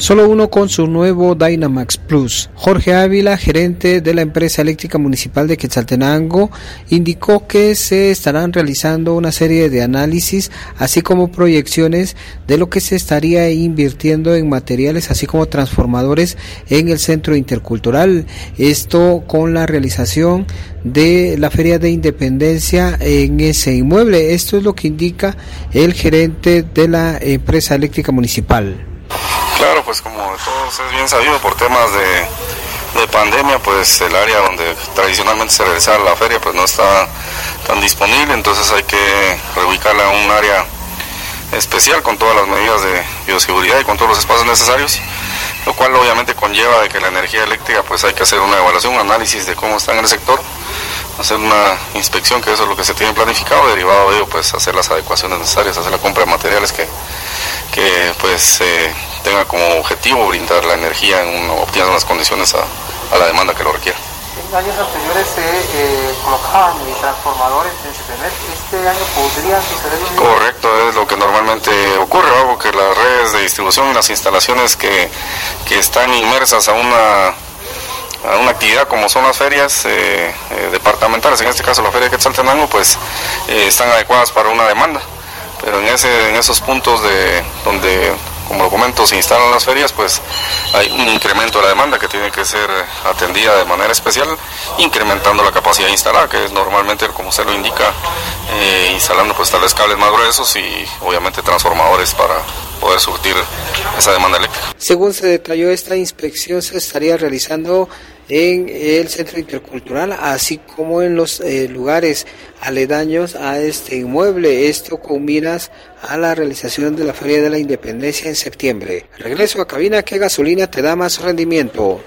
solo uno con su nuevo Dynamax Plus. Jorge Ávila, gerente de la empresa eléctrica municipal de Quetzaltenango, indicó que se estarán realizando una serie de análisis, así como proyecciones de lo que se estaría invirtiendo en materiales, así como transformadores en el centro intercultural. Esto con la realización de la Feria de Independencia en ese inmueble. Esto es lo que indica el gerente de la empresa eléctrica municipal. Claro, pues como todos es bien sabido por temas de, pandemia, pues el área donde tradicionalmente se realizaba la feria pues no está tan disponible, entonces hay que reubicarla a un área especial con todas las medidas de bioseguridad y con todos los espacios necesarios, lo cual obviamente conlleva de que la energía eléctrica pues hay que hacer una evaluación, un análisis de cómo está en el sector, hacer una inspección, que eso es lo que se tiene planificado, derivado de ello pues hacer las adecuaciones necesarias, hacer la compra de materiales que, que pues eh, tenga como objetivo brindar la energía en óptimas las condiciones a, la demanda que lo requiera. En años anteriores se eh, colocaban transformadores en CPMET, ¿este año podría suceder lo Correcto, es lo que normalmente ocurre, porque las redes de distribución y las instalaciones que, que están inmersas a una, a una actividad como son las ferias eh, eh, departamentales, en este caso la feria de Quetzaltenango, pues están adecuadas para una demanda. Pero en, ese, en esos puntos de donde como lo comento, se instalan las ferias, pues hay un incremento de la demanda que tiene que ser atendida de manera especial, incrementando la capacidad instalada, que es normalmente, como se lo indica, eh, instalando pues tales cables más gruesos y obviamente transformadores para poder surtir esa demanda eléctrica. Según se detalló, esta inspección se estaría realizando en el centro intercultural, así como en los eh, lugares aledaños a este inmueble. Esto con miras a la realización de la Feria de la Independencia en septiembre. Regreso a cabina, ¿qué gasolina te da más rendimiento?